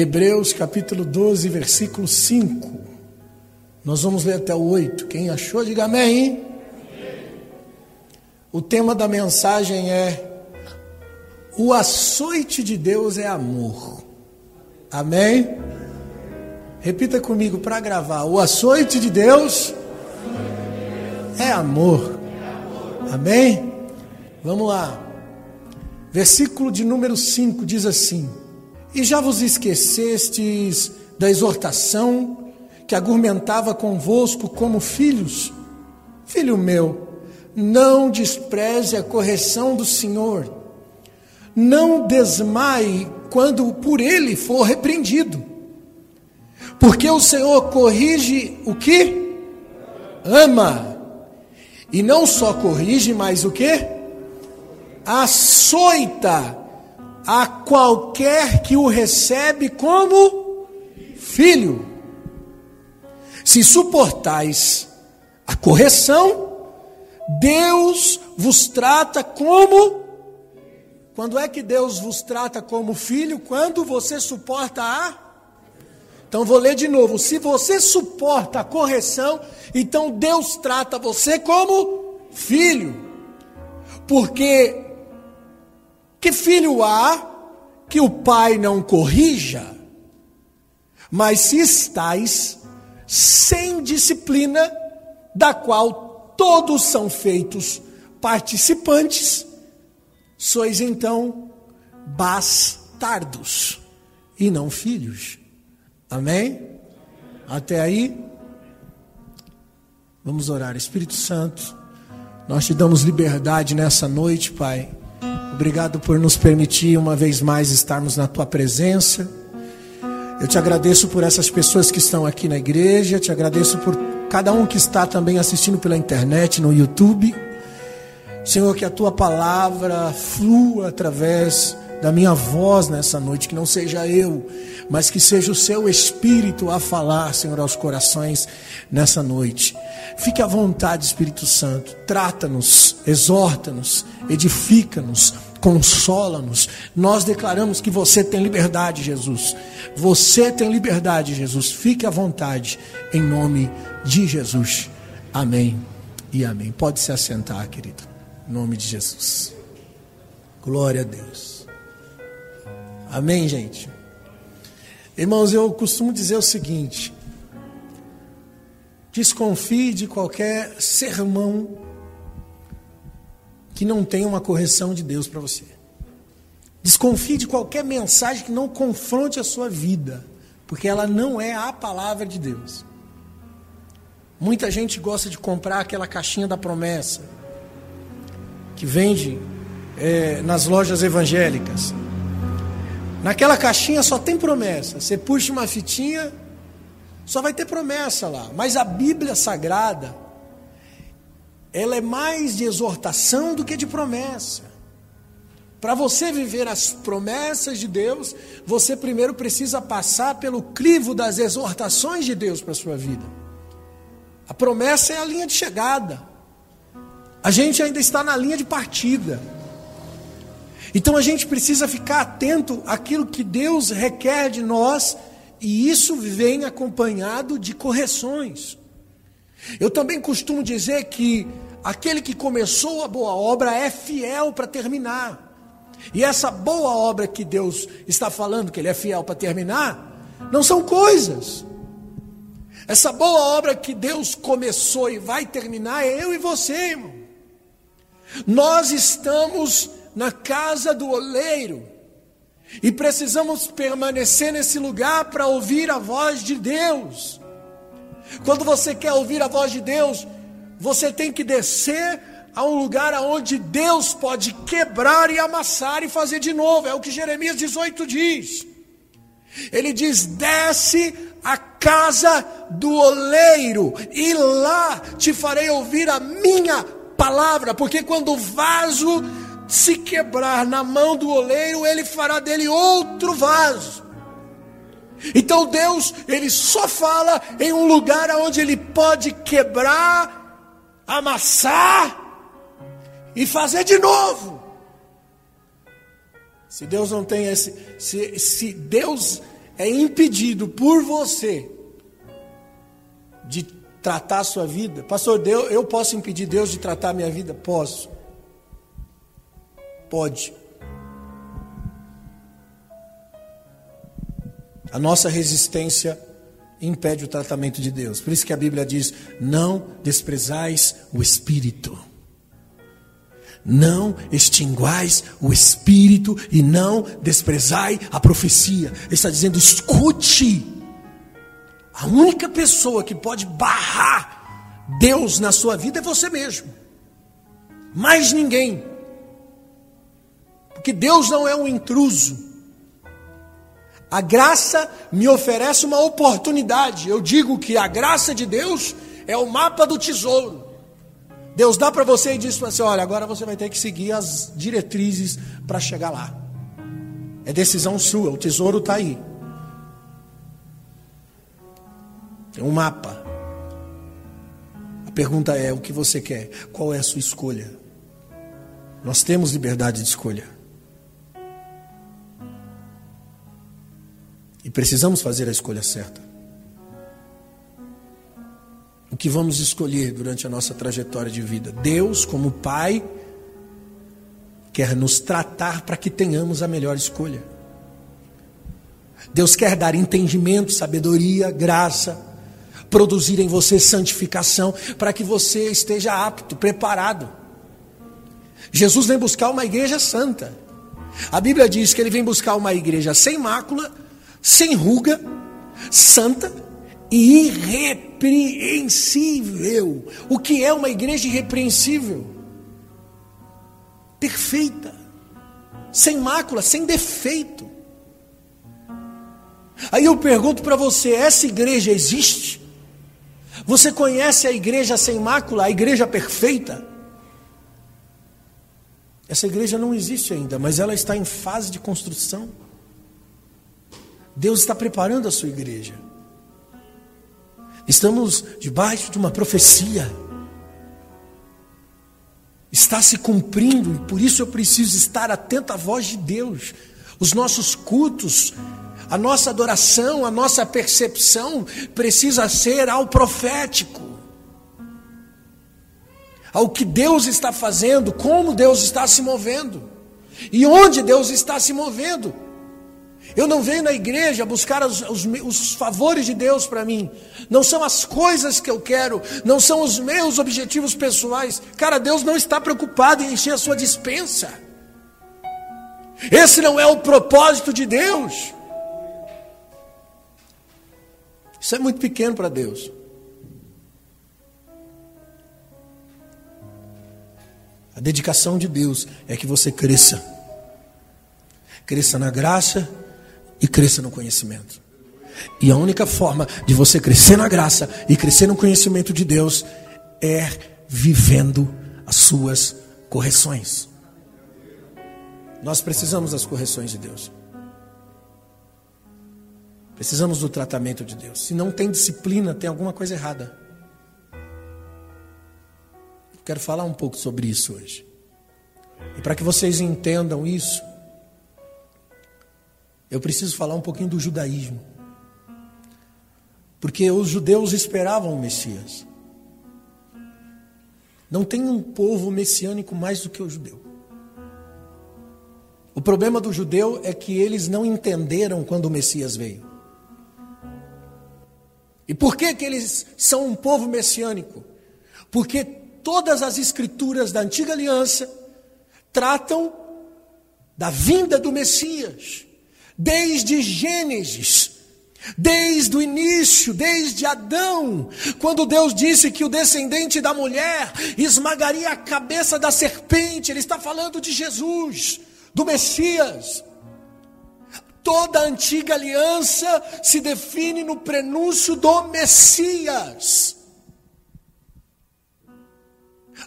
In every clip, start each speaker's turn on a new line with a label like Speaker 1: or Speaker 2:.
Speaker 1: Hebreus capítulo 12, versículo 5. Nós vamos ler até o 8. Quem achou, diga amém. O tema da mensagem é: O açoite de Deus é amor. Amém? Repita comigo para gravar: O açoite de Deus é amor. Amém? Vamos lá. Versículo de número 5 diz assim: E já vos esquecestes da exortação que argumentava convosco como filhos? Filho meu, não despreze a correção do Senhor, não desmaie quando por ele for repreendido, porque o Senhor corrige o que? Ama, e não só corrige, mas o que? açoita a qualquer que o recebe como filho. Se suportais a correção, Deus vos trata como. Quando é que Deus vos trata como filho? Quando você suporta a. Então vou ler de novo. Se você suporta a correção, então Deus trata você como filho. Porque que filho há que o pai não corrija? Mas se estais sem disciplina, da qual todos são feitos participantes, sois então bastardos e não filhos. Amém? Até aí? Vamos orar. Espírito Santo, nós te damos liberdade nessa noite, Pai Obrigado por nos permitir uma vez mais estarmos na tua presença. Eu te agradeço por essas pessoas que estão aqui na igreja, te agradeço por cada um que está também assistindo pela internet, no YouTube. Senhor, que a tua palavra flua através da minha voz nessa noite, que não seja eu, mas que seja o seu espírito a falar, Senhor, aos corações nessa noite. Fique à vontade, Espírito Santo, trata-nos, exorta-nos, edifica-nos, consola-nos. Nós declaramos que você tem liberdade, Jesus. Você tem liberdade, Jesus. Fique à vontade, em nome de Jesus. Amém e amém. Pode se assentar, querido, em nome de Jesus. Glória a Deus. Amém, gente. Irmãos, eu costumo dizer o seguinte: desconfie de qualquer sermão que não tenha uma correção de Deus para você. Desconfie de qualquer mensagem que não confronte a sua vida, porque ela não é a palavra de Deus. Muita gente gosta de comprar aquela caixinha da promessa que vende é, nas lojas evangélicas. Naquela caixinha só tem promessa. Você puxa uma fitinha, só vai ter promessa lá. Mas a Bíblia Sagrada, ela é mais de exortação do que de promessa. Para você viver as promessas de Deus, você primeiro precisa passar pelo crivo das exortações de Deus para a sua vida. A promessa é a linha de chegada. A gente ainda está na linha de partida. Então a gente precisa ficar atento àquilo que Deus requer de nós, e isso vem acompanhado de correções. Eu também costumo dizer que aquele que começou a boa obra é fiel para terminar. E essa boa obra que Deus está falando que Ele é fiel para terminar, não são coisas. Essa boa obra que Deus começou e vai terminar é eu e você, irmão. Nós estamos na casa do oleiro e precisamos permanecer nesse lugar para ouvir a voz de Deus. Quando você quer ouvir a voz de Deus, você tem que descer a um lugar onde Deus pode quebrar e amassar e fazer de novo. É o que Jeremias 18 diz. Ele diz: desce a casa do oleiro, e lá te farei ouvir a minha palavra, porque quando o vaso se quebrar na mão do oleiro, ele fará dele outro vaso. Então Deus, ele só fala em um lugar onde ele pode quebrar, amassar e fazer de novo. Se Deus não tem esse, se, se Deus é impedido por você de tratar a sua vida, pastor, eu posso impedir Deus de tratar a minha vida? Posso. Pode. A nossa resistência impede o tratamento de Deus. Por isso que a Bíblia diz: não desprezais o Espírito. Não extinguais o Espírito e não desprezai a profecia. Ele está dizendo: escute. A única pessoa que pode barrar Deus na sua vida é você mesmo. Mais ninguém. Porque Deus não é um intruso. A graça me oferece uma oportunidade. Eu digo que a graça de Deus é o mapa do tesouro. Deus dá para você e diz para você: olha, agora você vai ter que seguir as diretrizes para chegar lá. É decisão sua, o tesouro está aí. Tem um mapa. A pergunta é: o que você quer? Qual é a sua escolha? Nós temos liberdade de escolha. E precisamos fazer a escolha certa. O que vamos escolher durante a nossa trajetória de vida? Deus, como Pai, quer nos tratar para que tenhamos a melhor escolha. Deus quer dar entendimento, sabedoria, graça, produzir em você santificação, para que você esteja apto, preparado. Jesus vem buscar uma igreja santa. A Bíblia diz que ele vem buscar uma igreja sem mácula, sem ruga, santa e irrepreensível. O que é uma igreja irrepreensível? Perfeita, sem mácula, sem defeito. Aí eu pergunto para você: essa igreja existe? Você conhece a igreja sem mácula, a igreja perfeita? Essa igreja não existe ainda, mas ela está em fase de construção. Deus está preparando a sua igreja. Estamos debaixo de uma profecia. Está se cumprindo e por isso eu preciso estar atento à voz de Deus. Os nossos cultos, a nossa adoração, a nossa percepção precisa ser ao profético. Ao que Deus está fazendo, como Deus está se movendo e onde Deus está se movendo. Eu não venho na igreja buscar os, os, os favores de Deus para mim. Não são as coisas que eu quero, não são os meus objetivos pessoais. Cara, Deus não está preocupado em encher a sua dispensa. Esse não é o propósito de Deus. Isso é muito pequeno para Deus. A dedicação de Deus é que você cresça. Cresça na graça e cresça no conhecimento. E a única forma de você crescer na graça e crescer no conhecimento de Deus é vivendo as suas correções. Nós precisamos das correções de Deus. Precisamos do tratamento de Deus. Se não tem disciplina, tem alguma coisa errada. Quero falar um pouco sobre isso hoje. E para que vocês entendam isso, eu preciso falar um pouquinho do judaísmo. Porque os judeus esperavam o Messias. Não tem um povo messiânico mais do que o judeu. O problema do judeu é que eles não entenderam quando o Messias veio. E por que, que eles são um povo messiânico? Porque todas as escrituras da antiga aliança tratam da vinda do Messias desde Gênesis, desde o início, desde Adão, quando Deus disse que o descendente da mulher esmagaria a cabeça da serpente, Ele está falando de Jesus, do Messias. Toda a antiga aliança se define no prenúncio do Messias.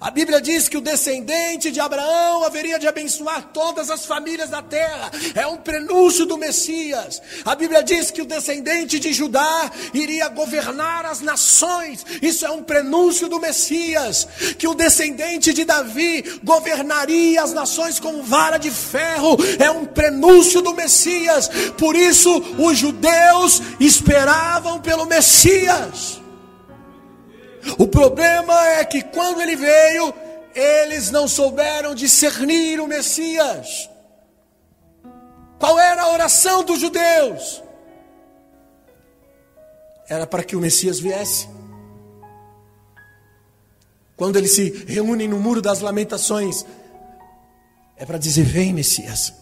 Speaker 1: A Bíblia diz que o descendente de Abraão haveria de abençoar todas as famílias da terra. É um prenúncio do Messias. A Bíblia diz que o descendente de Judá iria governar as nações. Isso é um prenúncio do Messias. Que o descendente de Davi governaria as nações com vara de ferro. É um prenúncio do Messias. Por isso, os judeus esperavam pelo Messias. O problema é que quando ele veio, eles não souberam discernir o Messias. Qual era a oração dos judeus? Era para que o Messias viesse. Quando eles se reúnem no muro das lamentações, é para dizer: Vem, Messias.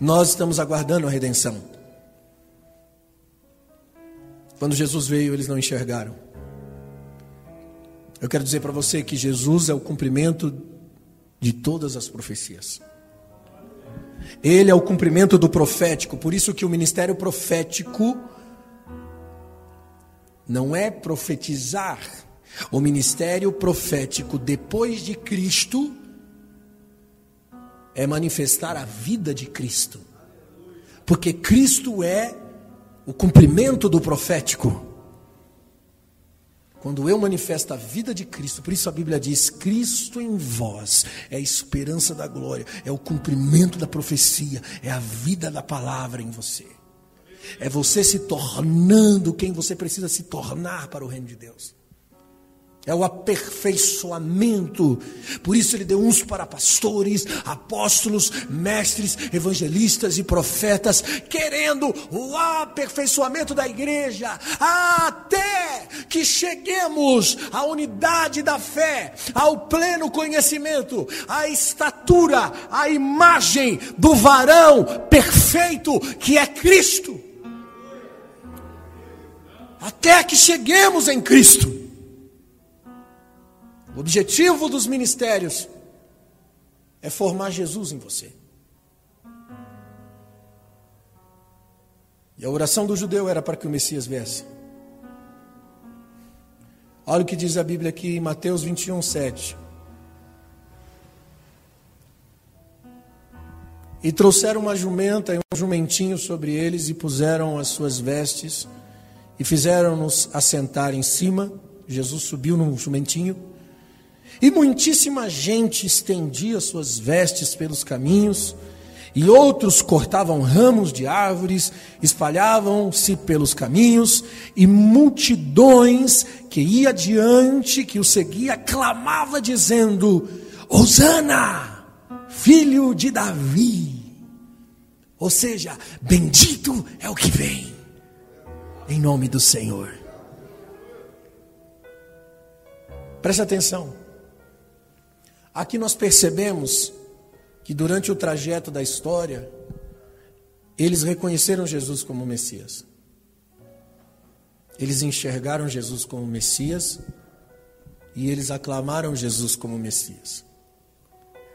Speaker 1: Nós estamos aguardando a redenção. Quando Jesus veio, eles não enxergaram. Eu quero dizer para você que Jesus é o cumprimento de todas as profecias. Ele é o cumprimento do profético, por isso que o ministério profético não é profetizar. O ministério profético depois de Cristo é manifestar a vida de Cristo. Porque Cristo é o cumprimento do profético. Quando eu manifesto a vida de Cristo, por isso a Bíblia diz: Cristo em vós é a esperança da glória, é o cumprimento da profecia, é a vida da palavra em você. É você se tornando quem você precisa se tornar para o reino de Deus é o aperfeiçoamento. Por isso ele deu uns para pastores, apóstolos, mestres, evangelistas e profetas, querendo o aperfeiçoamento da igreja, até que cheguemos à unidade da fé, ao pleno conhecimento, à estatura, à imagem do varão perfeito que é Cristo. Até que cheguemos em Cristo. O objetivo dos ministérios é formar Jesus em você. E a oração do judeu era para que o Messias viesse. Olha o que diz a Bíblia aqui em Mateus 21, 7. E trouxeram uma jumenta e um jumentinho sobre eles, e puseram as suas vestes, e fizeram-nos assentar em cima. Jesus subiu num jumentinho e muitíssima gente estendia suas vestes pelos caminhos, e outros cortavam ramos de árvores, espalhavam-se pelos caminhos, e multidões que ia adiante, que o seguia, clamava dizendo: Hosana, filho de Davi. Ou seja, bendito é o que vem, em nome do Senhor. Preste atenção. Aqui nós percebemos que durante o trajeto da história, eles reconheceram Jesus como Messias. Eles enxergaram Jesus como Messias e eles aclamaram Jesus como Messias.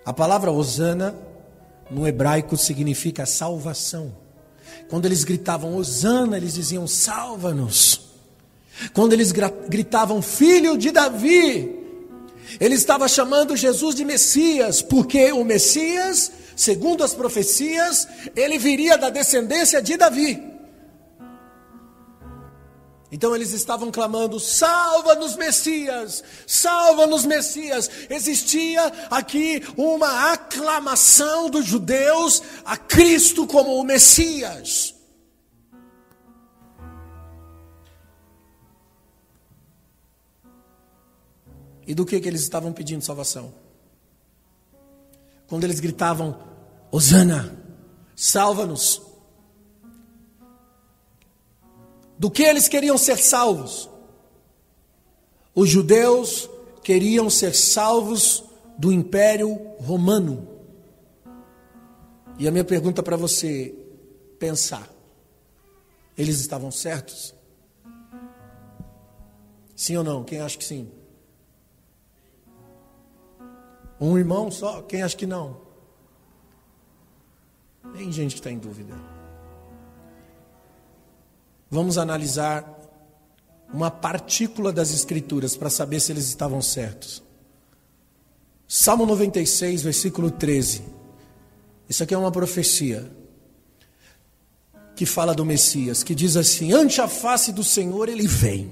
Speaker 1: A palavra Osana no hebraico significa salvação. Quando eles gritavam Osana, eles diziam salva-nos. Quando eles gritavam filho de Davi, ele estava chamando Jesus de Messias, porque o Messias, segundo as profecias, ele viria da descendência de Davi. Então eles estavam clamando: salva-nos, Messias, salva-nos, Messias. Existia aqui uma aclamação dos judeus a Cristo como o Messias. E do que, que eles estavam pedindo salvação? Quando eles gritavam: Osana, salva-nos. Do que eles queriam ser salvos? Os judeus queriam ser salvos do Império Romano. E a minha pergunta para você pensar: eles estavam certos? Sim ou não? Quem acha que sim? Um irmão só? Quem acha que não? Tem gente que está em dúvida. Vamos analisar uma partícula das Escrituras para saber se eles estavam certos. Salmo 96, versículo 13. Isso aqui é uma profecia que fala do Messias, que diz assim: Ante a face do Senhor ele vem,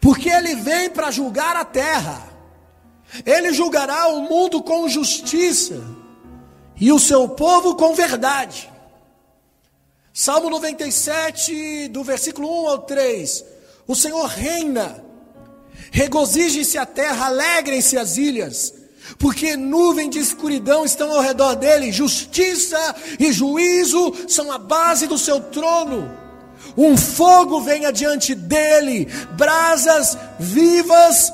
Speaker 1: porque ele vem para julgar a terra, ele julgará o mundo com justiça e o seu povo com verdade. Salmo 97, do versículo 1 ao 3: O Senhor reina, regozije-se a terra, alegrem-se as ilhas porque nuvem de escuridão estão ao redor dele, justiça e juízo são a base do seu trono. Um fogo vem adiante dele, brasas vivas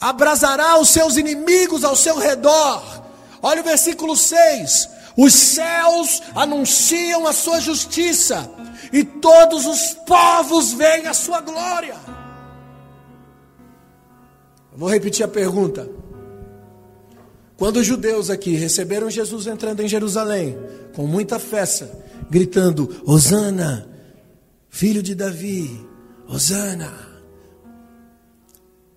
Speaker 1: abrasará os seus inimigos ao seu redor. Olha o versículo 6: os céus anunciam a sua justiça, e todos os povos veem a sua glória. Vou repetir a pergunta. Quando os judeus aqui receberam Jesus entrando em Jerusalém, com muita festa, gritando: Hosana, filho de Davi, Hosana.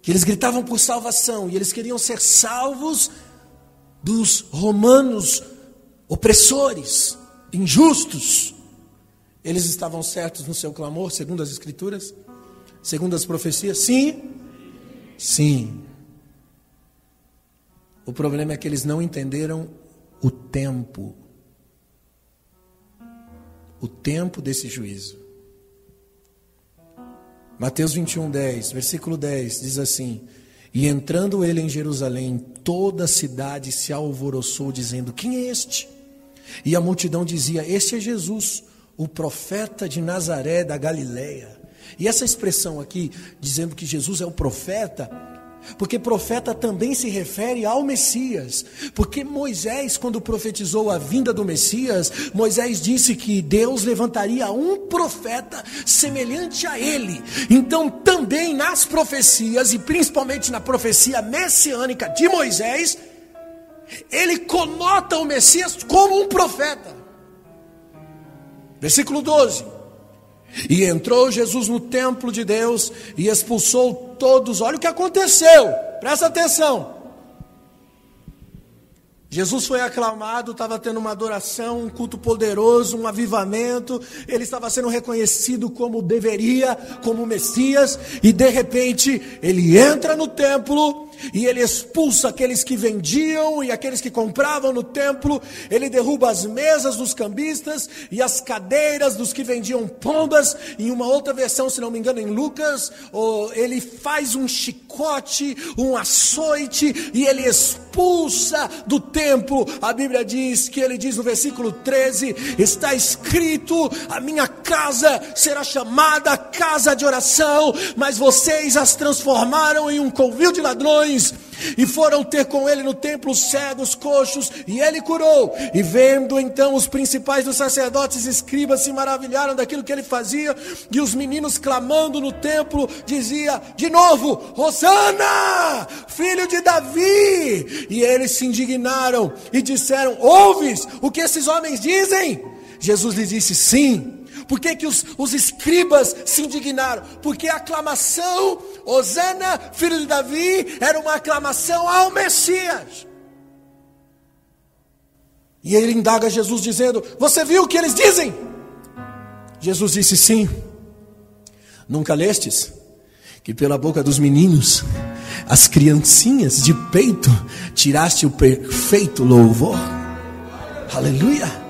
Speaker 1: Que eles gritavam por salvação e eles queriam ser salvos dos romanos opressores, injustos. Eles estavam certos no seu clamor, segundo as Escrituras? Segundo as profecias? Sim. Sim. O problema é que eles não entenderam o tempo. O tempo desse juízo. Mateus 21, 10, versículo 10 diz assim: E entrando ele em Jerusalém, toda a cidade se alvoroçou, dizendo: Quem é este? E a multidão dizia: Este é Jesus, o profeta de Nazaré da Galileia. E essa expressão aqui, dizendo que Jesus é o profeta, porque profeta também se refere ao Messias. Porque Moisés, quando profetizou a vinda do Messias, Moisés disse que Deus levantaria um profeta semelhante a ele. Então, também nas profecias, e principalmente na profecia messiânica de Moisés, ele conota o Messias como um profeta. Versículo 12. E entrou Jesus no templo de Deus e expulsou todos. Olha o que aconteceu, presta atenção. Jesus foi aclamado, estava tendo uma adoração, um culto poderoso, um avivamento, ele estava sendo reconhecido como deveria, como Messias, e de repente ele entra no templo e ele expulsa aqueles que vendiam e aqueles que compravam no templo, ele derruba as mesas dos cambistas e as cadeiras dos que vendiam pombas. Em uma outra versão, se não me engano, em Lucas, ele faz um chicote, um açoite e ele expulsa do templo. A Bíblia diz que ele diz no versículo 13: está escrito: a minha casa será chamada casa de oração, mas vocês as transformaram em um covil de ladrões e foram ter com ele no templo cegos, coxos, e ele curou. E vendo então os principais dos sacerdotes e escribas se maravilharam daquilo que ele fazia, e os meninos clamando no templo dizia de novo: Hosana, filho de Davi! E eles se indignaram e disseram: Ouves o que esses homens dizem? Jesus lhes disse: Sim. Por que, que os, os escribas se indignaram? Porque a aclamação, Osana, filho de Davi, era uma aclamação ao Messias. E ele indaga Jesus dizendo: Você viu o que eles dizem? Jesus disse: Sim. Nunca lestes que pela boca dos meninos, as criancinhas de peito, tiraste o perfeito louvor? Aleluia.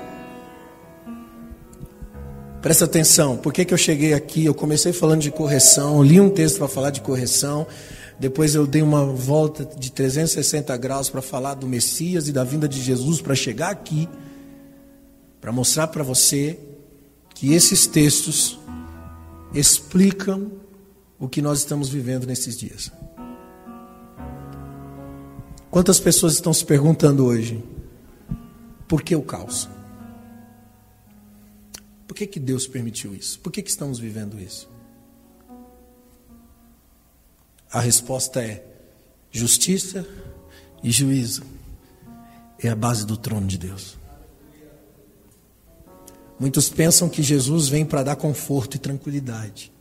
Speaker 1: Presta atenção, por que, que eu cheguei aqui? Eu comecei falando de correção, li um texto para falar de correção, depois eu dei uma volta de 360 graus para falar do Messias e da vinda de Jesus para chegar aqui, para mostrar para você que esses textos explicam o que nós estamos vivendo nesses dias. Quantas pessoas estão se perguntando hoje: por que o caos? Por que, que Deus permitiu isso? Por que, que estamos vivendo isso? A resposta é: justiça e juízo é a base do trono de Deus. Muitos pensam que Jesus vem para dar conforto e tranquilidade,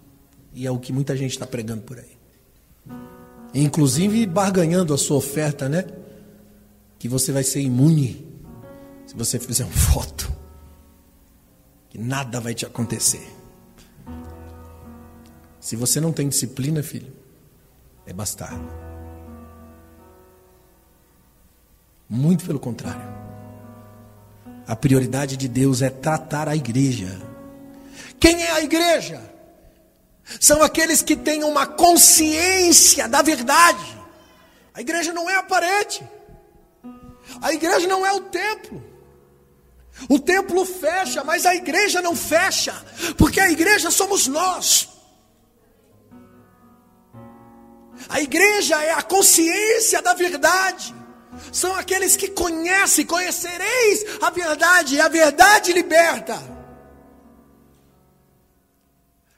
Speaker 1: e é o que muita gente está pregando por aí, inclusive barganhando a sua oferta, né? que você vai ser imune se você fizer um voto. Que nada vai te acontecer. Se você não tem disciplina, filho, é bastardo. Muito pelo contrário. A prioridade de Deus é tratar a igreja. Quem é a igreja? São aqueles que têm uma consciência da verdade. A igreja não é a parede. A igreja não é o templo. O templo fecha, mas a igreja não fecha, porque a igreja somos nós. A igreja é a consciência da verdade. São aqueles que conhecem, conhecereis a verdade, e a verdade liberta.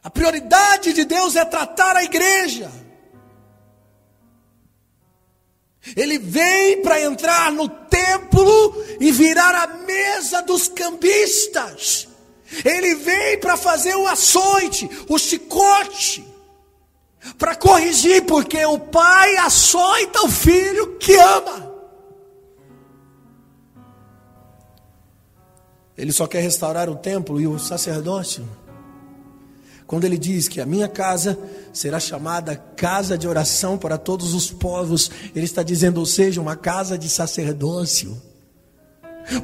Speaker 1: A prioridade de Deus é tratar a igreja. Ele vem para entrar no templo e virar a mesa dos cambistas. Ele vem para fazer o açoite, o chicote, para corrigir, porque o pai açoita o filho que ama. Ele só quer restaurar o templo e o sacerdócio. Quando ele diz que a minha casa será chamada casa de oração para todos os povos, ele está dizendo, ou seja, uma casa de sacerdócio.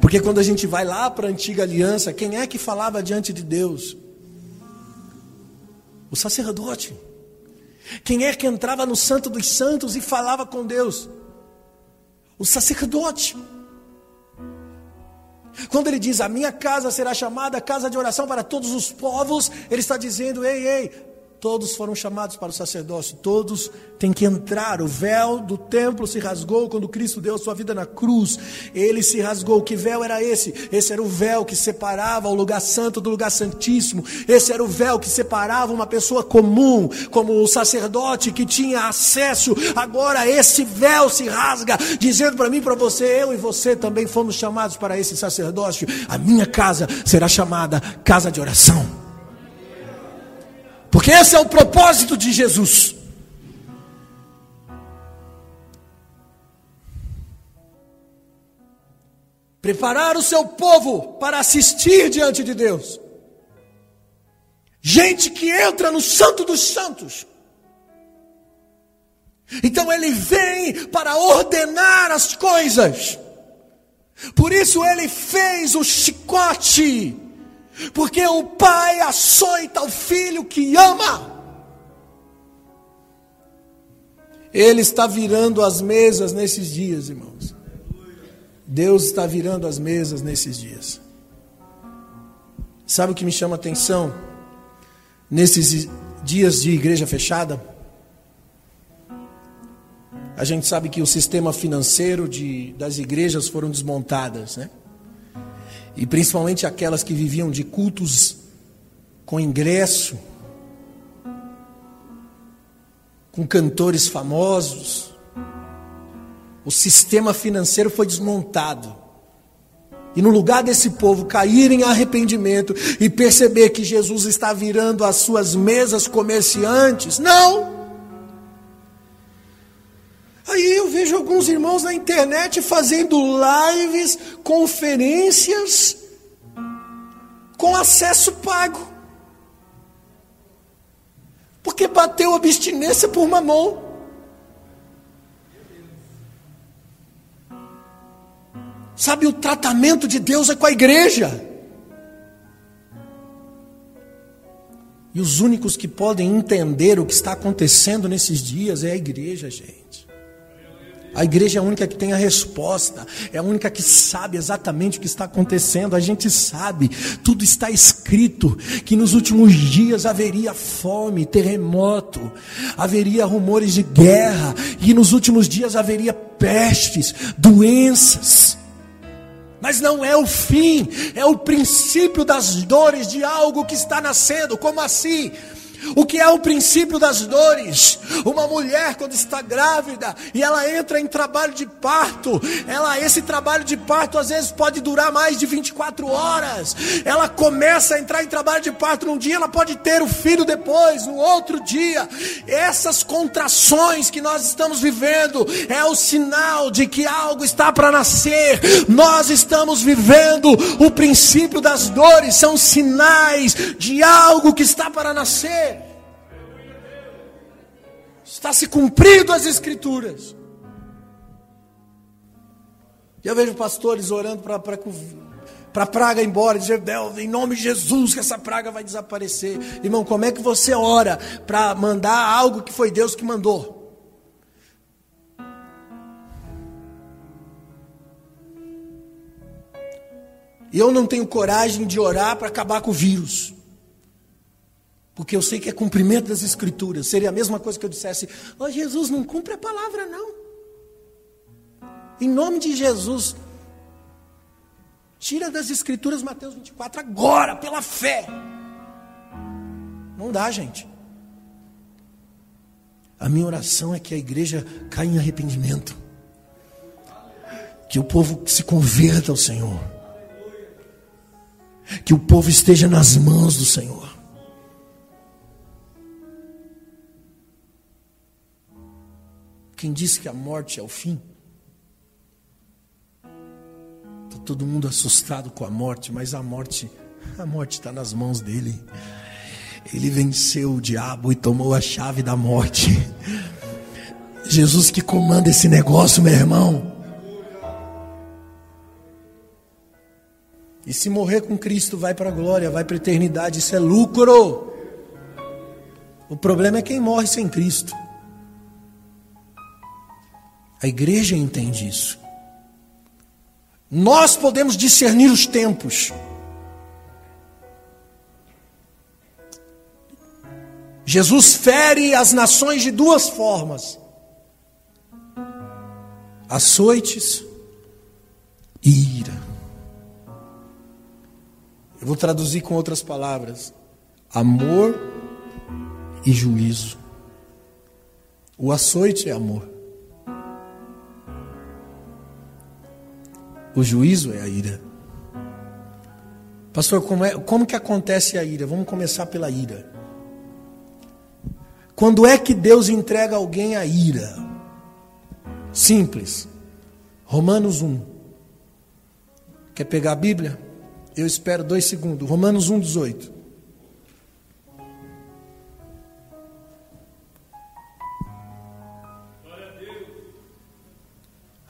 Speaker 1: Porque quando a gente vai lá para a antiga aliança, quem é que falava diante de Deus? O sacerdote. Quem é que entrava no Santo dos Santos e falava com Deus? O sacerdote. Quando ele diz: A minha casa será chamada casa de oração para todos os povos, ele está dizendo: Ei, ei, Todos foram chamados para o sacerdócio, todos têm que entrar. O véu do templo se rasgou quando Cristo deu sua vida na cruz. Ele se rasgou. Que véu era esse? Esse era o véu que separava o lugar santo do lugar santíssimo. Esse era o véu que separava uma pessoa comum, como o sacerdote que tinha acesso. Agora esse véu se rasga, dizendo para mim, para você, eu e você também fomos chamados para esse sacerdócio. A minha casa será chamada casa de oração. Porque esse é o propósito de Jesus. Preparar o seu povo para assistir diante de Deus. Gente que entra no Santo dos Santos. Então ele vem para ordenar as coisas. Por isso ele fez o chicote porque o pai açoita o filho que ama. Ele está virando as mesas nesses dias, irmãos. Deus está virando as mesas nesses dias. Sabe o que me chama a atenção nesses dias de igreja fechada? A gente sabe que o sistema financeiro de, das igrejas foram desmontadas, né? E principalmente aquelas que viviam de cultos com ingresso, com cantores famosos, o sistema financeiro foi desmontado. E no lugar desse povo cair em arrependimento e perceber que Jesus está virando as suas mesas comerciantes, não! Aí eu vejo alguns irmãos na internet fazendo lives, conferências com acesso pago. Porque bateu abstinência por mamão. Sabe, o tratamento de Deus é com a igreja. E os únicos que podem entender o que está acontecendo nesses dias é a igreja, gente. A igreja é a única que tem a resposta, é a única que sabe exatamente o que está acontecendo. A gente sabe, tudo está escrito que nos últimos dias haveria fome, terremoto, haveria rumores de guerra, e nos últimos dias haveria pestes, doenças. Mas não é o fim, é o princípio das dores de algo que está nascendo. Como assim? O que é o princípio das dores? Uma mulher quando está grávida e ela entra em trabalho de parto, ela esse trabalho de parto às vezes pode durar mais de 24 horas. Ela começa a entrar em trabalho de parto num dia, ela pode ter o filho depois, no outro dia. Essas contrações que nós estamos vivendo é o sinal de que algo está para nascer. Nós estamos vivendo o princípio das dores, são sinais de algo que está para nascer. Está se cumprindo as escrituras. E eu vejo pastores orando para para a praga ir embora, dizer, em nome de Jesus que essa praga vai desaparecer. Irmão, como é que você ora para mandar algo que foi Deus que mandou? E eu não tenho coragem de orar para acabar com o vírus. Porque eu sei que é cumprimento das escrituras. Seria a mesma coisa que eu dissesse: oh, Jesus, não cumpre a palavra, não. Em nome de Jesus, tira das escrituras Mateus 24 agora, pela fé. Não dá, gente. A minha oração é que a igreja caia em arrependimento. Que o povo se converta ao Senhor. Que o povo esteja nas mãos do Senhor. Quem disse que a morte é o fim? Está todo mundo assustado com a morte, mas a morte, a morte está nas mãos dele. Ele venceu o diabo e tomou a chave da morte. Jesus que comanda esse negócio, meu irmão. E se morrer com Cristo, vai para a glória, vai para a eternidade, isso é lucro. O problema é quem morre sem Cristo. A igreja entende isso. Nós podemos discernir os tempos. Jesus fere as nações de duas formas: açoites e ira. Eu vou traduzir com outras palavras: amor e juízo. O açoite é amor. O juízo é a ira. Pastor, como, é, como que acontece a ira? Vamos começar pela ira. Quando é que Deus entrega alguém a ira? Simples. Romanos 1. Quer pegar a Bíblia? Eu espero dois segundos. Romanos 1, 18.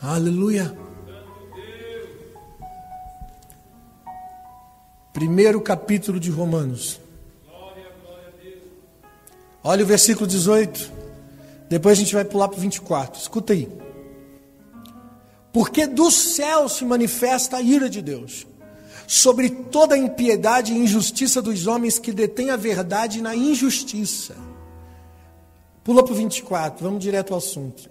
Speaker 1: Aleluia. Primeiro capítulo de Romanos. Olha o versículo 18. Depois a gente vai pular para o 24. Escuta aí. Porque do céu se manifesta a ira de Deus sobre toda a impiedade e injustiça dos homens que detêm a verdade na injustiça. Pula para o 24, vamos direto ao assunto.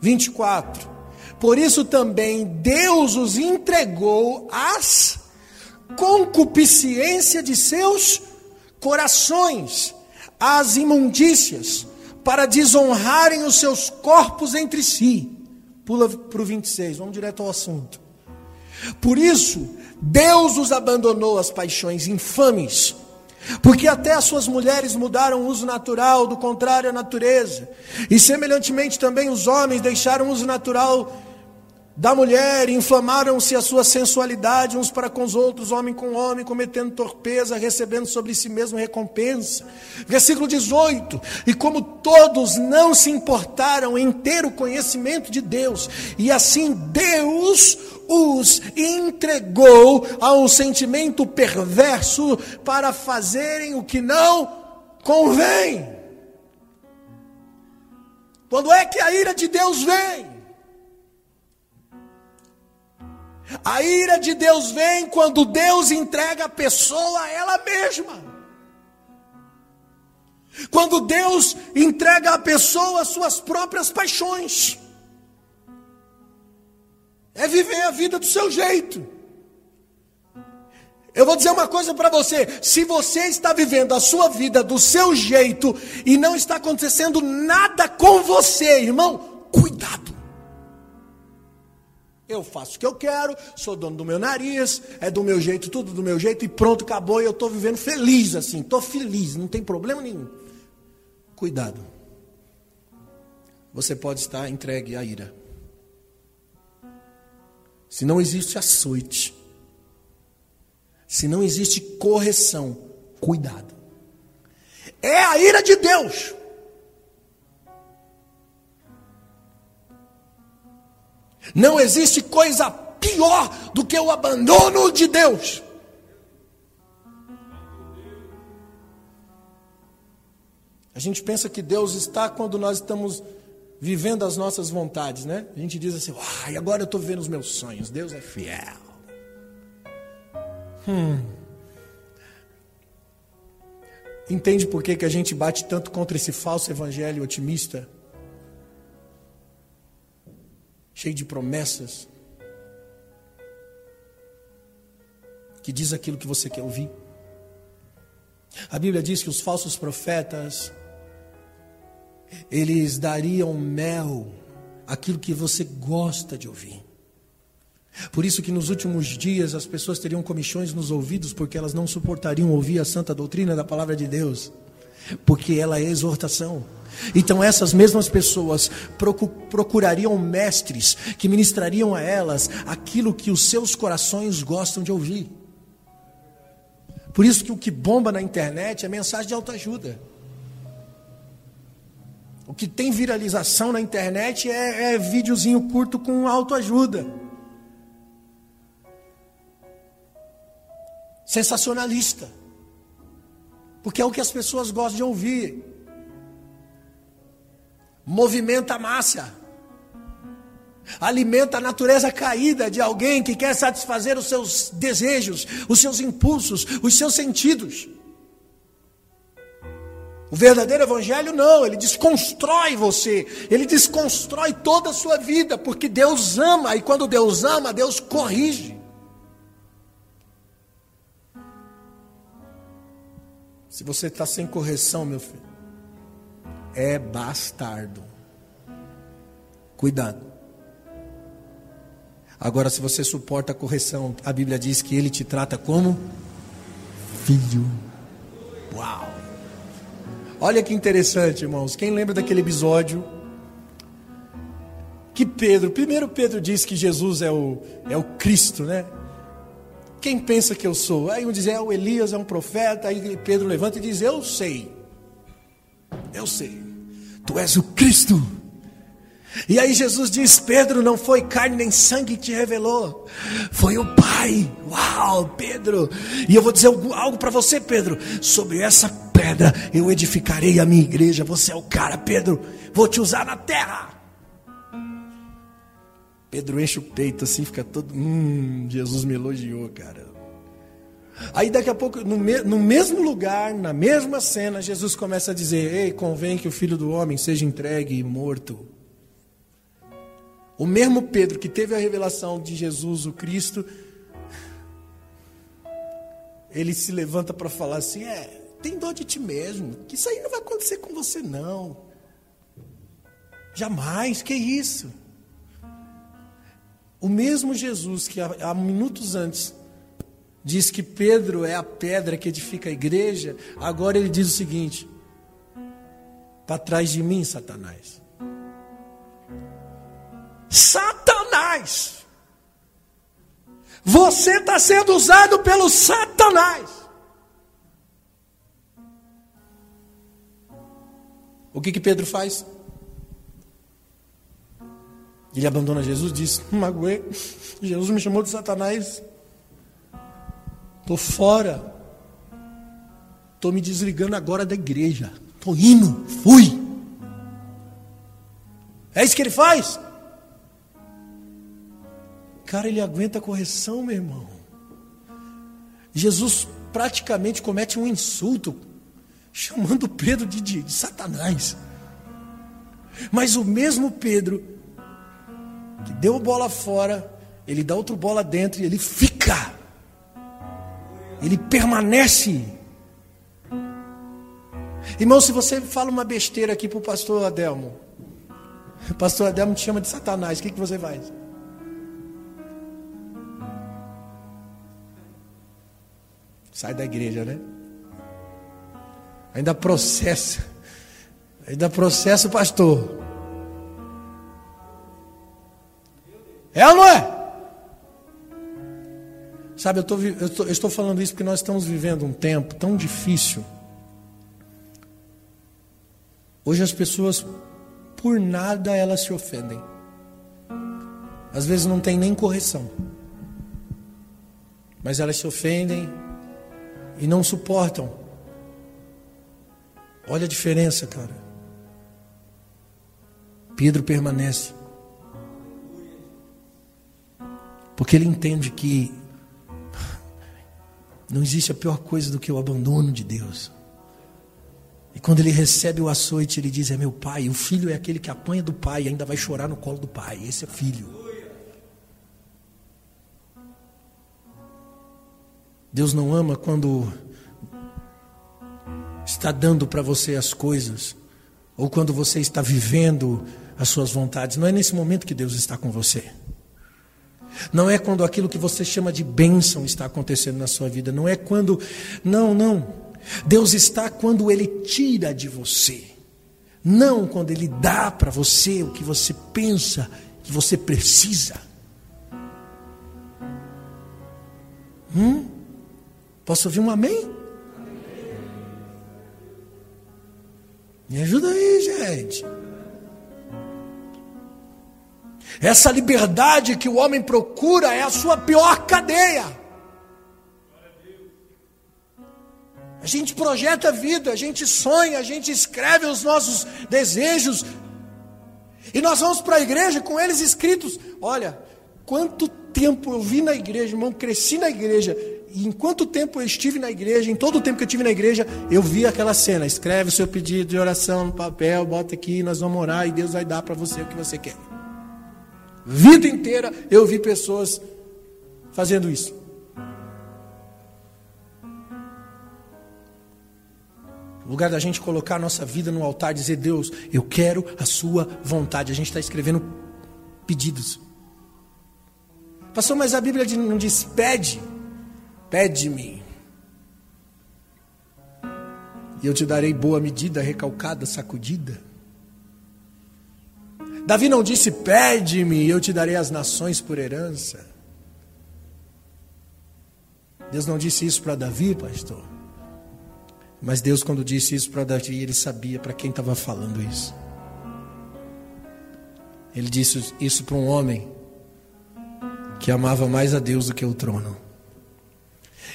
Speaker 1: 24. Por isso também Deus os entregou às concupiscência de seus corações, as imundícias, para desonrarem os seus corpos entre si. Pula para o 26, vamos direto ao assunto. Por isso, Deus os abandonou às paixões infames, porque até as suas mulheres mudaram o uso natural, do contrário à natureza, e semelhantemente também os homens deixaram o uso natural da mulher, inflamaram-se a sua sensualidade uns para com os outros, homem com homem, cometendo torpeza, recebendo sobre si mesmo recompensa. Versículo 18: E como todos não se importaram em ter o conhecimento de Deus, e assim Deus os entregou a um sentimento perverso para fazerem o que não convém. Quando é que a ira de Deus vem? A ira de Deus vem quando Deus entrega a pessoa a ela mesma. Quando Deus entrega a pessoa as suas próprias paixões. É viver a vida do seu jeito. Eu vou dizer uma coisa para você: se você está vivendo a sua vida do seu jeito e não está acontecendo nada com você, irmão, cuidado. Eu faço o que eu quero, sou dono do meu nariz, é do meu jeito, tudo do meu jeito, e pronto, acabou, e eu estou vivendo feliz assim, estou feliz, não tem problema nenhum. Cuidado. Você pode estar entregue à ira. Se não existe açoite, se não existe correção, cuidado. É a ira de Deus. Não existe coisa pior do que o abandono de Deus. A gente pensa que Deus está quando nós estamos vivendo as nossas vontades, né? A gente diz assim, ai, agora eu estou vivendo os meus sonhos, Deus é fiel. Hum. Entende por que, que a gente bate tanto contra esse falso evangelho otimista? Cheio de promessas. Que diz aquilo que você quer ouvir. A Bíblia diz que os falsos profetas, eles dariam mel, aquilo que você gosta de ouvir. Por isso que nos últimos dias as pessoas teriam comichões nos ouvidos, porque elas não suportariam ouvir a santa doutrina da palavra de Deus, porque ela é exortação. Então essas mesmas pessoas procurariam mestres que ministrariam a elas aquilo que os seus corações gostam de ouvir. Por isso que o que bomba na internet é mensagem de autoajuda. O que tem viralização na internet é, é videozinho curto com autoajuda. sensacionalista. Porque é o que as pessoas gostam de ouvir. Movimenta a massa. Alimenta a natureza caída de alguém que quer satisfazer os seus desejos, os seus impulsos, os seus sentidos. O verdadeiro evangelho não, ele desconstrói você, ele desconstrói toda a sua vida, porque Deus ama, e quando Deus ama, Deus corrige. Se você está sem correção, meu filho, é bastardo. Cuidado. Agora, se você suporta a correção, a Bíblia diz que ele te trata como filho. Uau! Olha que interessante, irmãos. Quem lembra daquele episódio que Pedro, primeiro Pedro diz que Jesus é o, é o Cristo, né? Quem pensa que eu sou? Aí um diz, é o Elias, é um profeta. Aí Pedro levanta e diz, eu sei. Eu sei. Tu és o Cristo. E aí Jesus diz: Pedro, não foi carne nem sangue que te revelou, foi o Pai. Uau, Pedro! E eu vou dizer algo, algo para você, Pedro. Sobre essa pedra eu edificarei a minha igreja. Você é o cara, Pedro. Vou te usar na terra. Pedro enche o peito assim, fica todo. Hum, Jesus me elogiou, cara. Aí daqui a pouco, no, me, no mesmo lugar, na mesma cena, Jesus começa a dizer: Ei, convém que o filho do homem seja entregue e morto. O mesmo Pedro que teve a revelação de Jesus, o Cristo, ele se levanta para falar assim: É, tem dor de ti mesmo, que isso aí não vai acontecer com você, não. Jamais, que isso? O mesmo Jesus que há, minutos antes diz que Pedro é a pedra que edifica a igreja, agora ele diz o seguinte: para trás de mim, Satanás. Satanás! Você está sendo usado pelo Satanás. O que que Pedro faz? Ele abandona Jesus, diz: Magoei. Jesus me chamou de Satanás. Estou fora. Estou me desligando agora da igreja. Estou indo. Fui. É isso que ele faz? Cara, ele aguenta a correção, meu irmão. Jesus praticamente comete um insulto, chamando Pedro de, de, de Satanás. Mas o mesmo Pedro que deu bola fora, ele dá outra bola dentro e ele fica. ele permanece. Irmão, se você fala uma besteira aqui para o pastor Adelmo, o pastor Adelmo te chama de Satanás, o que, que você faz? Sai da igreja, né? Ainda processa. Ainda processa o pastor. É ou não é? Sabe, eu, tô, eu, tô, eu estou falando isso porque nós estamos vivendo um tempo tão difícil. Hoje as pessoas, por nada, elas se ofendem. Às vezes não tem nem correção. Mas elas se ofendem e não suportam. Olha a diferença, cara. Pedro permanece. Porque ele entende que não existe a pior coisa do que o abandono de Deus. E quando ele recebe o açoite, ele diz: É meu pai. O filho é aquele que apanha do pai e ainda vai chorar no colo do pai. Esse é filho. Deus não ama quando está dando para você as coisas, ou quando você está vivendo as suas vontades. Não é nesse momento que Deus está com você. Não é quando aquilo que você chama de bênção está acontecendo na sua vida. Não é quando. Não, não. Deus está quando Ele tira de você. Não quando Ele dá para você o que você pensa que você precisa. Hum? Posso ouvir um amém? Me ajuda aí, gente. Essa liberdade que o homem procura é a sua pior cadeia. A gente projeta a vida, a gente sonha, a gente escreve os nossos desejos. E nós vamos para a igreja com eles escritos. Olha, quanto tempo eu vi na igreja, irmão, cresci na igreja. E em quanto tempo eu estive na igreja, em todo o tempo que eu estive na igreja, eu vi aquela cena. Escreve o seu pedido de oração no papel, bota aqui, nós vamos orar e Deus vai dar para você o que você quer. Vida inteira eu vi pessoas fazendo isso. No lugar da gente colocar a nossa vida no altar e dizer, Deus, eu quero a sua vontade. A gente está escrevendo pedidos. Passou, mas a Bíblia não diz pede, pede-me. E eu te darei boa medida, recalcada, sacudida. Davi não disse: Pede-me, e eu te darei as nações por herança. Deus não disse isso para Davi, pastor. Mas Deus, quando disse isso para Davi, ele sabia para quem estava falando isso. Ele disse isso para um homem que amava mais a Deus do que o trono.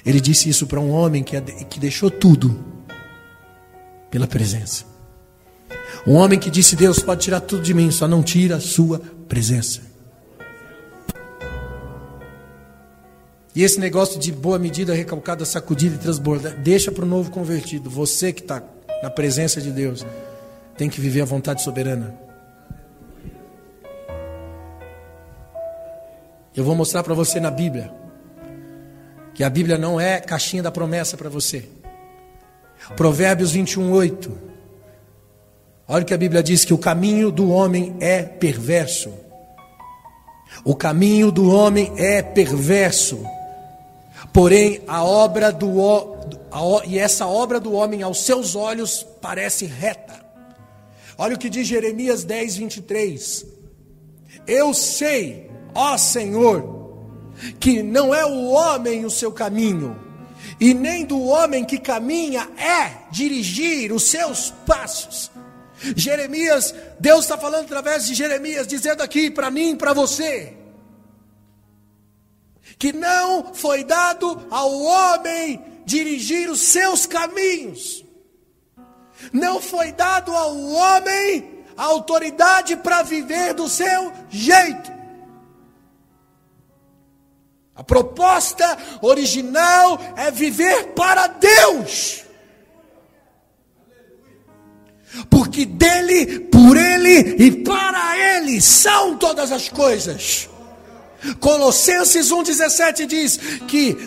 Speaker 1: Ele disse isso para um homem que, que deixou tudo pela presença. Um homem que disse: Deus pode tirar tudo de mim, só não tira a sua presença. E esse negócio de boa medida, recalcada, sacudida e transbordada, deixa para o novo convertido. Você que está na presença de Deus, tem que viver a vontade soberana. Eu vou mostrar para você na Bíblia que a Bíblia não é caixinha da promessa para você. Provérbios 21, 8. Olha que a Bíblia diz que o caminho do homem é perverso. O caminho do homem é perverso. Porém, a obra do a, e essa obra do homem aos seus olhos parece reta. Olha o que diz Jeremias 10, 23. Eu sei, ó Senhor, que não é o homem o seu caminho, e nem do homem que caminha é dirigir os seus passos. Jeremias, Deus está falando através de Jeremias, dizendo aqui para mim, para você, que não foi dado ao homem dirigir os seus caminhos, não foi dado ao homem a autoridade para viver do seu jeito. A proposta original é viver para Deus. Porque dele, por ele e para ele são todas as coisas. Colossenses 1,17 diz que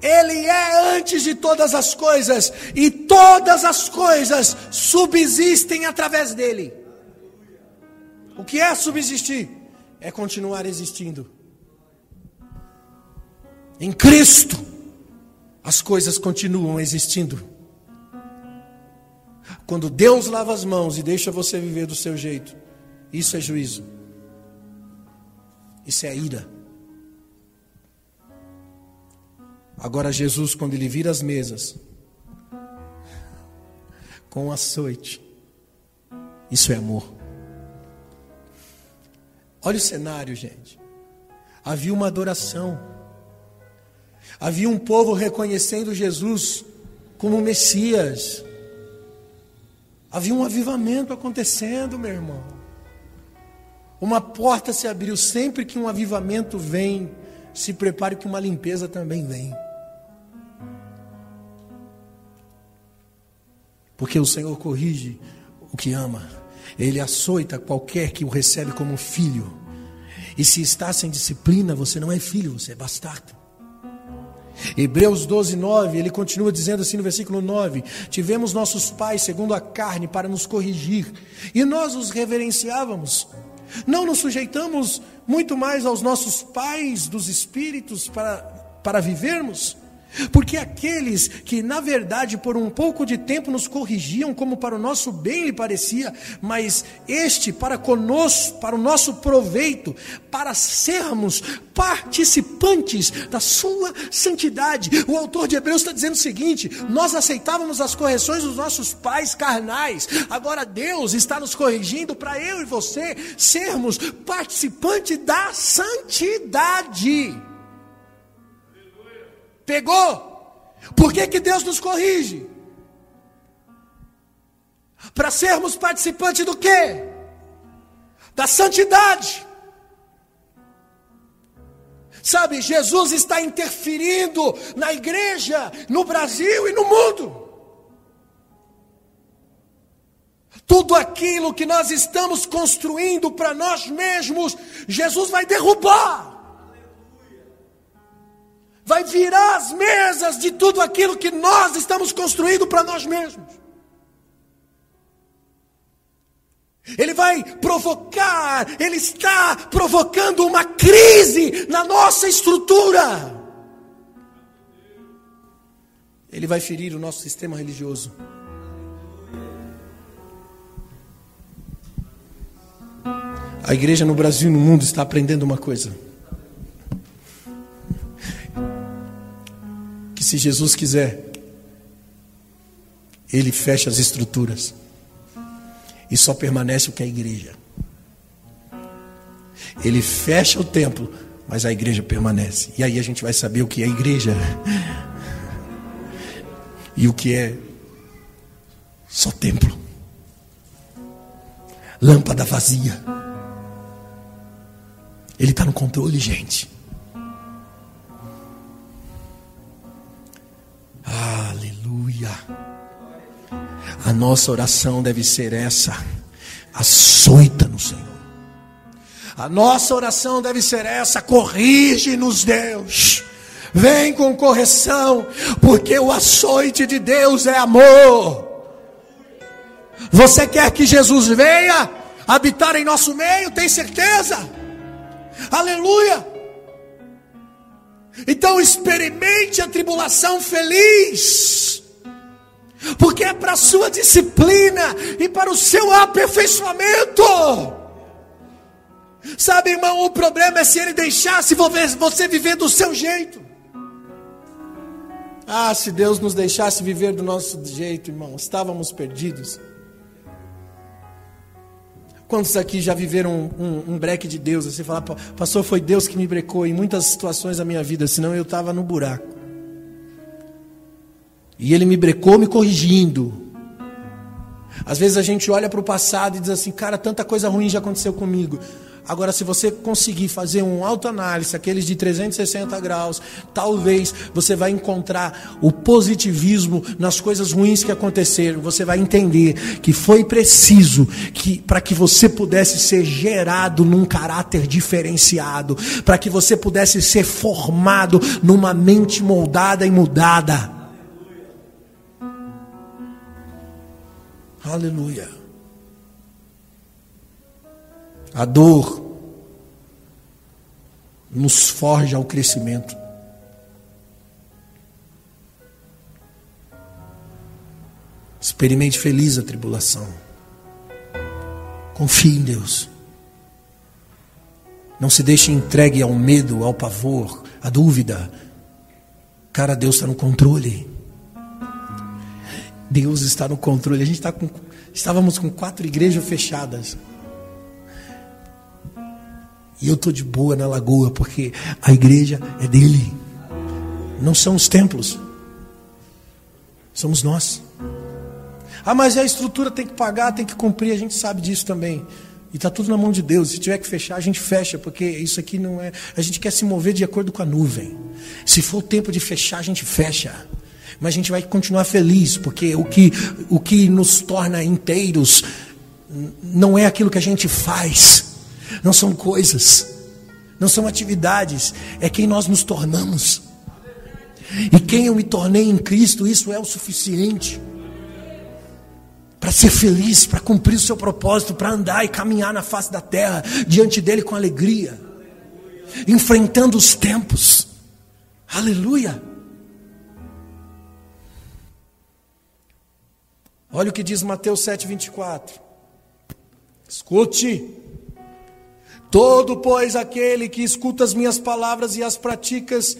Speaker 1: Ele é antes de todas as coisas, e todas as coisas subsistem através dele. O que é subsistir? É continuar existindo. Em Cristo, as coisas continuam existindo. Quando Deus lava as mãos e deixa você viver do seu jeito, isso é juízo. Isso é ira. Agora, Jesus, quando ele vira as mesas, com açoite, isso é amor. Olha o cenário, gente. Havia uma adoração. Havia um povo reconhecendo Jesus como Messias. Havia um avivamento acontecendo, meu irmão. Uma porta se abriu sempre que um avivamento vem. Se prepare que uma limpeza também vem. Porque o Senhor corrige o que ama. Ele açoita qualquer que o recebe como filho. E se está sem disciplina, você não é filho, você é bastardo. Hebreus 12, 9, ele continua dizendo assim no versículo 9: Tivemos nossos pais segundo a carne para nos corrigir, e nós os reverenciávamos. Não nos sujeitamos muito mais aos nossos pais dos espíritos para, para vivermos? Porque aqueles que, na verdade, por um pouco de tempo nos corrigiam, como para o nosso bem lhe parecia, mas este para conosco, para o nosso proveito, para sermos participantes da sua santidade. O autor de Hebreus está dizendo o seguinte: nós aceitávamos as correções dos nossos pais carnais, agora Deus está nos corrigindo para eu e você sermos participantes da santidade. Pegou? Por que, que Deus nos corrige? Para sermos participantes do quê? Da santidade. Sabe, Jesus está interferindo na igreja, no Brasil e no mundo. Tudo aquilo que nós estamos construindo para nós mesmos, Jesus vai derrubar vai virar as mesas de tudo aquilo que nós estamos construindo para nós mesmos. Ele vai provocar, ele está provocando uma crise na nossa estrutura. Ele vai ferir o nosso sistema religioso. A igreja no Brasil e no mundo está aprendendo uma coisa. Que se Jesus quiser, Ele fecha as estruturas e só permanece o que é a igreja. Ele fecha o templo, mas a igreja permanece. E aí a gente vai saber o que é igreja e o que é só templo. Lâmpada vazia. Ele está no controle, gente. Aleluia. A nossa oração deve ser essa: açoita no Senhor. A nossa oração deve ser essa: corrige-nos, Deus. Vem com correção, porque o açoite de Deus é amor. Você quer que Jesus venha habitar em nosso meio? Tem certeza? Aleluia. Então experimente a tribulação feliz, porque é para a sua disciplina e para o seu aperfeiçoamento. Sabe, irmão, o problema é se ele deixasse você viver do seu jeito. Ah, se Deus nos deixasse viver do nosso jeito, irmão, estávamos perdidos. Quantos aqui já viveram um, um, um breque de Deus? Você fala, pastor, foi Deus que me brecou em muitas situações da minha vida, senão eu estava no buraco. E Ele me brecou me corrigindo. Às vezes a gente olha para o passado e diz assim, cara, tanta coisa ruim já aconteceu comigo. Agora, se você conseguir fazer um autoanálise, aqueles de 360 graus, talvez você vai encontrar o positivismo nas coisas ruins que aconteceram. Você vai entender que foi preciso que para que você pudesse ser gerado num caráter diferenciado, para que você pudesse ser formado numa mente moldada e mudada. Aleluia. A dor nos forja ao crescimento. Experimente feliz a tribulação. Confie em Deus. Não se deixe entregue ao medo, ao pavor, à dúvida. Cara, Deus está no controle. Deus está no controle. A gente está com, estávamos com quatro igrejas fechadas. E eu estou de boa na lagoa, porque a igreja é dele. Não são os templos. Somos nós. Ah, mas a estrutura tem que pagar, tem que cumprir, a gente sabe disso também. E está tudo na mão de Deus. Se tiver que fechar, a gente fecha, porque isso aqui não é. A gente quer se mover de acordo com a nuvem. Se for o tempo de fechar, a gente fecha. Mas a gente vai continuar feliz, porque o que, o que nos torna inteiros não é aquilo que a gente faz não são coisas, não são atividades, é quem nós nos tornamos. E quem eu me tornei em Cristo, isso é o suficiente para ser feliz, para cumprir o seu propósito, para andar e caminhar na face da terra diante dele com alegria, enfrentando os tempos. Aleluia. Olha o que diz Mateus 7:24. Escute. Todo, pois, aquele que escuta as minhas palavras e as praticas,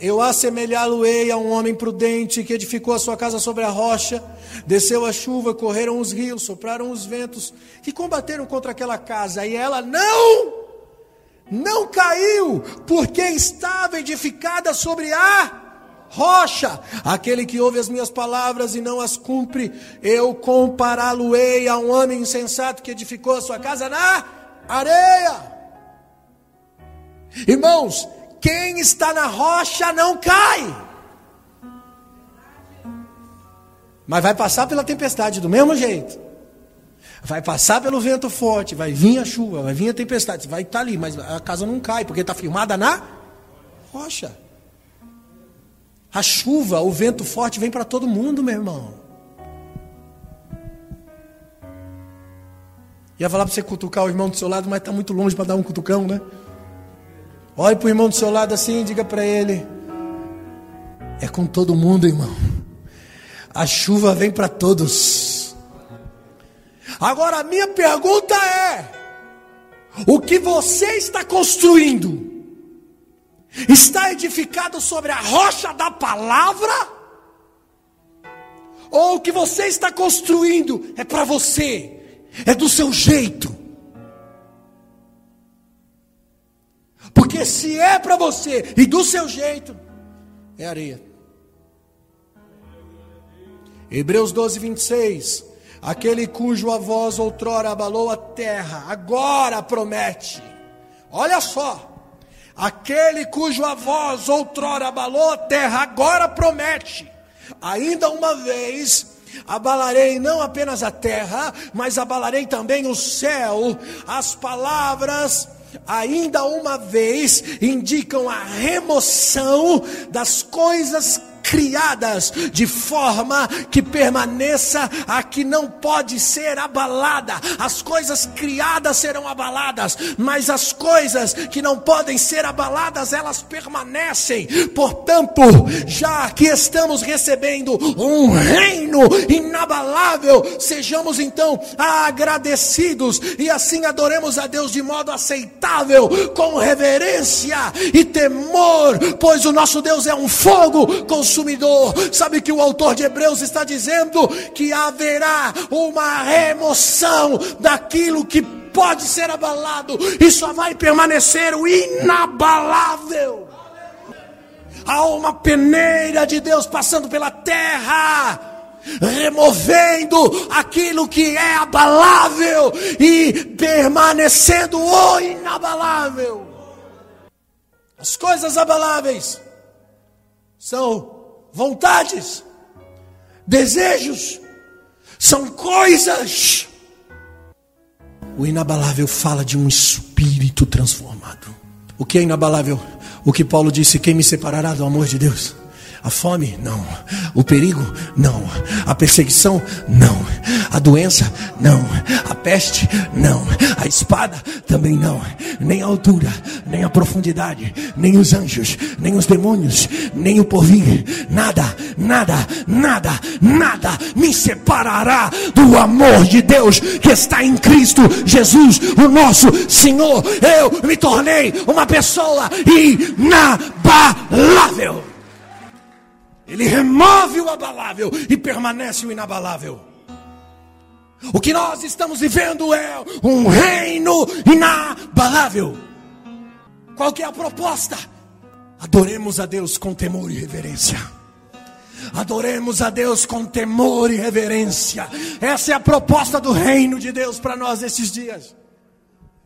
Speaker 1: eu assemelhá-lo-ei a um homem prudente que edificou a sua casa sobre a rocha, desceu a chuva, correram os rios, sopraram os ventos, que combateram contra aquela casa, e ela não, não caiu, porque estava edificada sobre a rocha. Aquele que ouve as minhas palavras e não as cumpre, eu compará-lo-ei a um homem insensato que edificou a sua casa na areia. Irmãos, quem está na rocha não cai. Mas vai passar pela tempestade do mesmo jeito. Vai passar pelo vento forte, vai vir a chuva, vai vir a tempestade, vai estar ali, mas a casa não cai, porque está firmada na rocha. A chuva, o vento forte vem para todo mundo, meu irmão. Ia falar para você cutucar o irmão do seu lado, mas está muito longe para dar um cutucão, né? Olhe para o irmão do seu lado assim e diga para ele: É com todo mundo, irmão. A chuva vem para todos. Agora a minha pergunta é: O que você está construindo? Está edificado sobre a rocha da palavra? Ou o que você está construindo é para você? é do seu jeito. Porque se é para você e do seu jeito, é areia. Hebreus 12, 26. Aquele cujo a voz outrora abalou a terra, agora promete. Olha só. Aquele cujo a voz outrora abalou a terra, agora promete. Ainda uma vez Abalarei não apenas a terra, mas abalarei também o céu. As palavras ainda uma vez indicam a remoção das coisas criadas de forma que permaneça a que não pode ser abalada. As coisas criadas serão abaladas, mas as coisas que não podem ser abaladas, elas permanecem. Portanto, já que estamos recebendo um reino inabalável, sejamos então agradecidos e assim adoremos a Deus de modo aceitável, com reverência e temor, pois o nosso Deus é um fogo consumidor consumidor. Sabe que o autor de Hebreus está dizendo que haverá uma remoção daquilo que pode ser abalado e só vai permanecer o inabalável. Há uma peneira de Deus passando pela terra removendo aquilo que é abalável e permanecendo o inabalável. As coisas abaláveis são vontades, desejos, são coisas. O inabalável fala de um espírito transformado. O que é inabalável? O que Paulo disse: quem me separará do amor de Deus? A fome? Não. O perigo? Não. A perseguição? Não. A doença? Não. A peste? Não. A espada? Também não. Nem a altura, nem a profundidade, nem os anjos, nem os demônios, nem o porvir. Nada, nada, nada, nada me separará do amor de Deus que está em Cristo Jesus, o nosso Senhor. Eu me tornei uma pessoa inabalável. Ele remove o abalável e permanece o inabalável. O que nós estamos vivendo é um reino inabalável. Qual que é a proposta? Adoremos a Deus com temor e reverência. Adoremos a Deus com temor e reverência. Essa é a proposta do reino de Deus para nós nesses dias.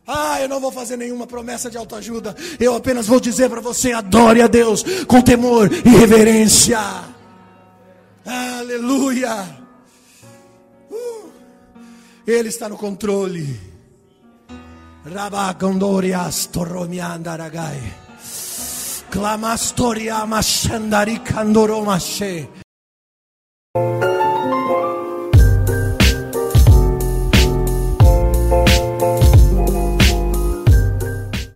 Speaker 1: Ah, eu não vou fazer nenhuma promessa de autoajuda. Eu apenas vou dizer para você: adore a Deus com temor e reverência. Aleluia. Uh, Ele está no controle. Clamastoria machandari candoromashe.